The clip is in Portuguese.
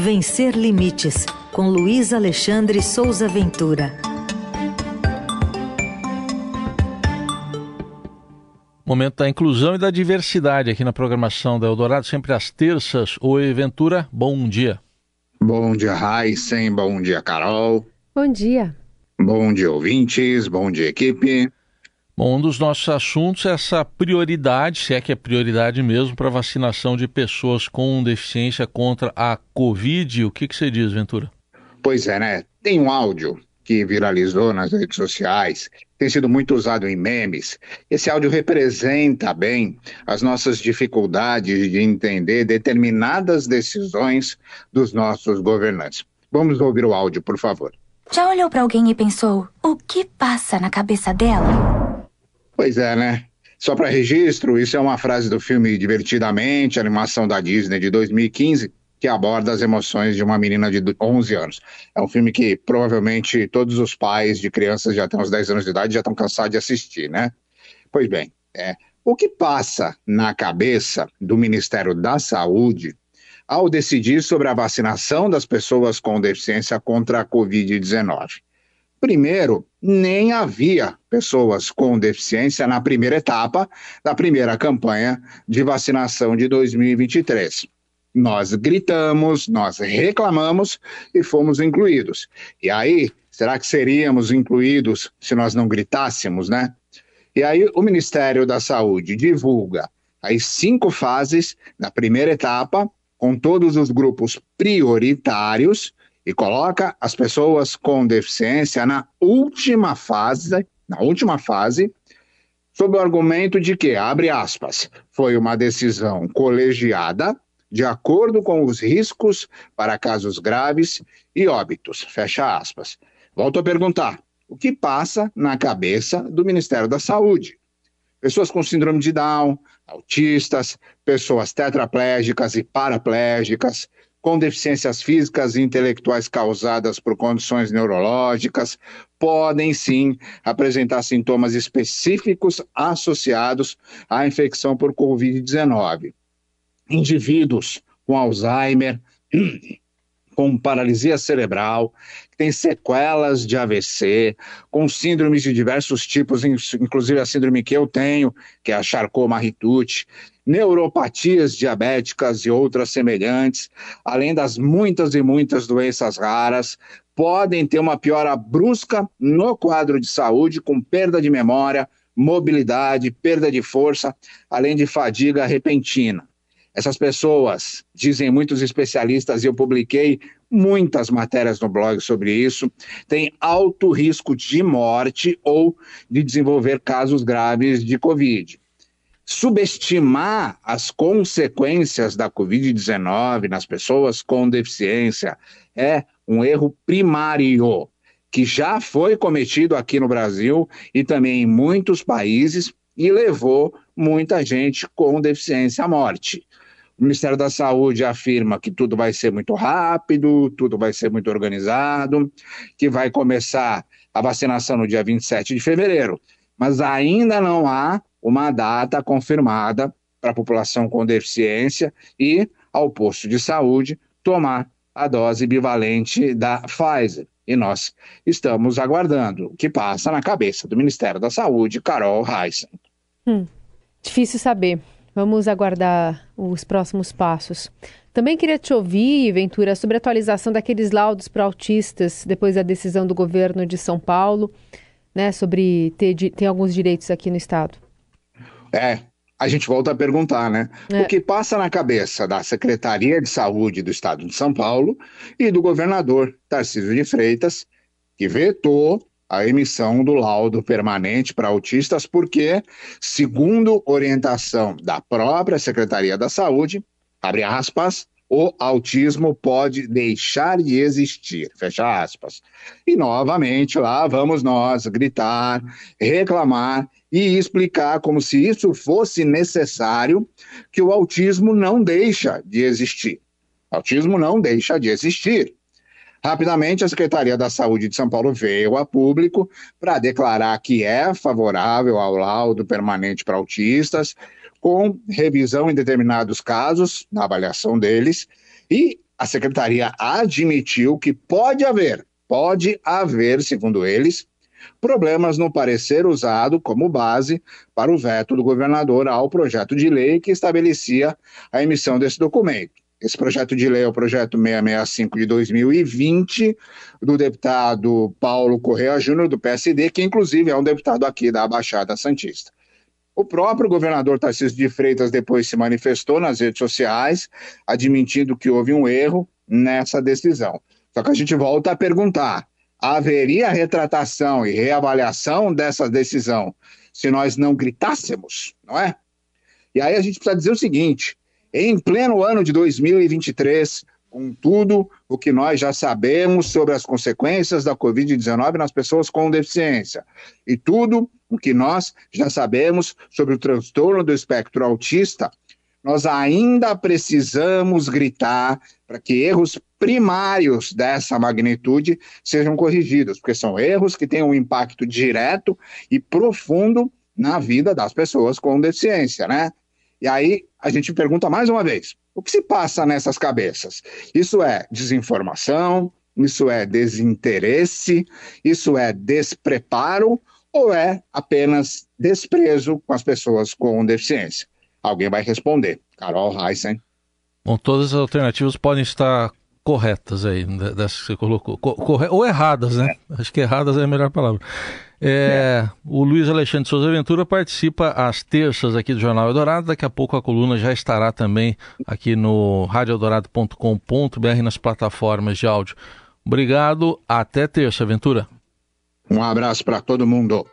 Vencer Limites, com Luiz Alexandre Souza Ventura. Momento da inclusão e da diversidade aqui na programação da Eldorado, sempre às terças. Oi, Ventura, bom dia. Bom dia, Heisen. Bom dia, Carol. Bom dia. Bom dia, ouvintes. Bom dia, equipe. Bom, um dos nossos assuntos é essa prioridade, se é que é prioridade mesmo, para vacinação de pessoas com deficiência contra a Covid. O que, que você diz, Ventura? Pois é, né? Tem um áudio que viralizou nas redes sociais, tem sido muito usado em memes. Esse áudio representa bem as nossas dificuldades de entender determinadas decisões dos nossos governantes. Vamos ouvir o áudio, por favor. Já olhou para alguém e pensou: o que passa na cabeça dela? Pois é, né? Só para registro, isso é uma frase do filme Divertidamente, animação da Disney de 2015, que aborda as emoções de uma menina de 11 anos. É um filme que provavelmente todos os pais de crianças já têm uns 10 anos de idade já estão cansados de assistir, né? Pois bem, é, o que passa na cabeça do Ministério da Saúde ao decidir sobre a vacinação das pessoas com deficiência contra a Covid-19? Primeiro, nem havia pessoas com deficiência na primeira etapa da primeira campanha de vacinação de 2023. Nós gritamos, nós reclamamos e fomos incluídos. E aí, será que seríamos incluídos se nós não gritássemos, né? E aí, o Ministério da Saúde divulga as cinco fases da primeira etapa, com todos os grupos prioritários e coloca as pessoas com deficiência na última fase, na última fase, sob o argumento de que, abre aspas, foi uma decisão colegiada de acordo com os riscos para casos graves e óbitos, fecha aspas. Volto a perguntar, o que passa na cabeça do Ministério da Saúde? Pessoas com síndrome de Down, autistas, pessoas tetraplégicas e paraplégicas, com deficiências físicas e intelectuais causadas por condições neurológicas podem sim apresentar sintomas específicos associados à infecção por Covid-19. Indivíduos com Alzheimer, com paralisia cerebral, que tem sequelas de AVC, com síndromes de diversos tipos, inclusive a síndrome que eu tenho, que é a Charcot-Marie-Tooth, neuropatias diabéticas e outras semelhantes, além das muitas e muitas doenças raras, podem ter uma piora brusca no quadro de saúde, com perda de memória, mobilidade, perda de força, além de fadiga repentina. Essas pessoas, dizem muitos especialistas, e eu publiquei muitas matérias no blog sobre isso, têm alto risco de morte ou de desenvolver casos graves de Covid subestimar as consequências da Covid-19 nas pessoas com deficiência é um erro primário que já foi cometido aqui no Brasil e também em muitos países e levou muita gente com deficiência à morte. O Ministério da Saúde afirma que tudo vai ser muito rápido, tudo vai ser muito organizado, que vai começar a vacinação no dia 27 de fevereiro, mas ainda não há uma data confirmada para a população com deficiência e ao posto de saúde tomar a dose bivalente da Pfizer. E nós estamos aguardando o que passa na cabeça do Ministério da Saúde, Carol Heissen. Hum, difícil saber. Vamos aguardar os próximos passos. Também queria te ouvir, Ventura, sobre a atualização daqueles laudos para autistas depois da decisão do governo de São Paulo, né, sobre ter, ter alguns direitos aqui no estado. É, a gente volta a perguntar, né? É. O que passa na cabeça da Secretaria de Saúde do Estado de São Paulo e do governador Tarcísio de Freitas, que vetou a emissão do laudo permanente para autistas, porque, segundo orientação da própria Secretaria da Saúde, abre aspas, o autismo pode deixar de existir, fecha aspas. E novamente lá vamos nós gritar, reclamar e explicar como se isso fosse necessário, que o autismo não deixa de existir. Autismo não deixa de existir. Rapidamente, a Secretaria da Saúde de São Paulo veio a público para declarar que é favorável ao laudo permanente para autistas, com revisão em determinados casos, na avaliação deles, e a secretaria admitiu que pode haver, pode haver, segundo eles, problemas no parecer usado como base para o veto do governador ao projeto de lei que estabelecia a emissão desse documento. Esse projeto de lei é o projeto 665 de 2020, do deputado Paulo Correa Júnior, do PSD, que inclusive é um deputado aqui da Baixada Santista. O próprio governador Tarcísio de Freitas depois se manifestou nas redes sociais, admitindo que houve um erro nessa decisão. Só que a gente volta a perguntar: haveria retratação e reavaliação dessa decisão se nós não gritássemos, não é? E aí a gente precisa dizer o seguinte: em pleno ano de 2023, com tudo o que nós já sabemos sobre as consequências da Covid-19 nas pessoas com deficiência e tudo o que nós já sabemos sobre o transtorno do espectro autista, nós ainda precisamos gritar para que erros primários dessa magnitude sejam corrigidos, porque são erros que têm um impacto direto e profundo na vida das pessoas com deficiência, né? E aí a gente pergunta mais uma vez: o que se passa nessas cabeças? Isso é desinformação? Isso é desinteresse? Isso é despreparo? Ou é apenas desprezo com as pessoas com deficiência? Alguém vai responder. Carol Heissen. Bom, todas as alternativas podem estar corretas aí, dessas que você colocou. Corre... Ou erradas, né? É. Acho que erradas é a melhor palavra. É, é. O Luiz Alexandre Souza Ventura participa às terças aqui do Jornal Eldorado. Daqui a pouco a coluna já estará também aqui no radioeldorado.com.br nas plataformas de áudio. Obrigado, até terça, Ventura. Um abraço para todo mundo.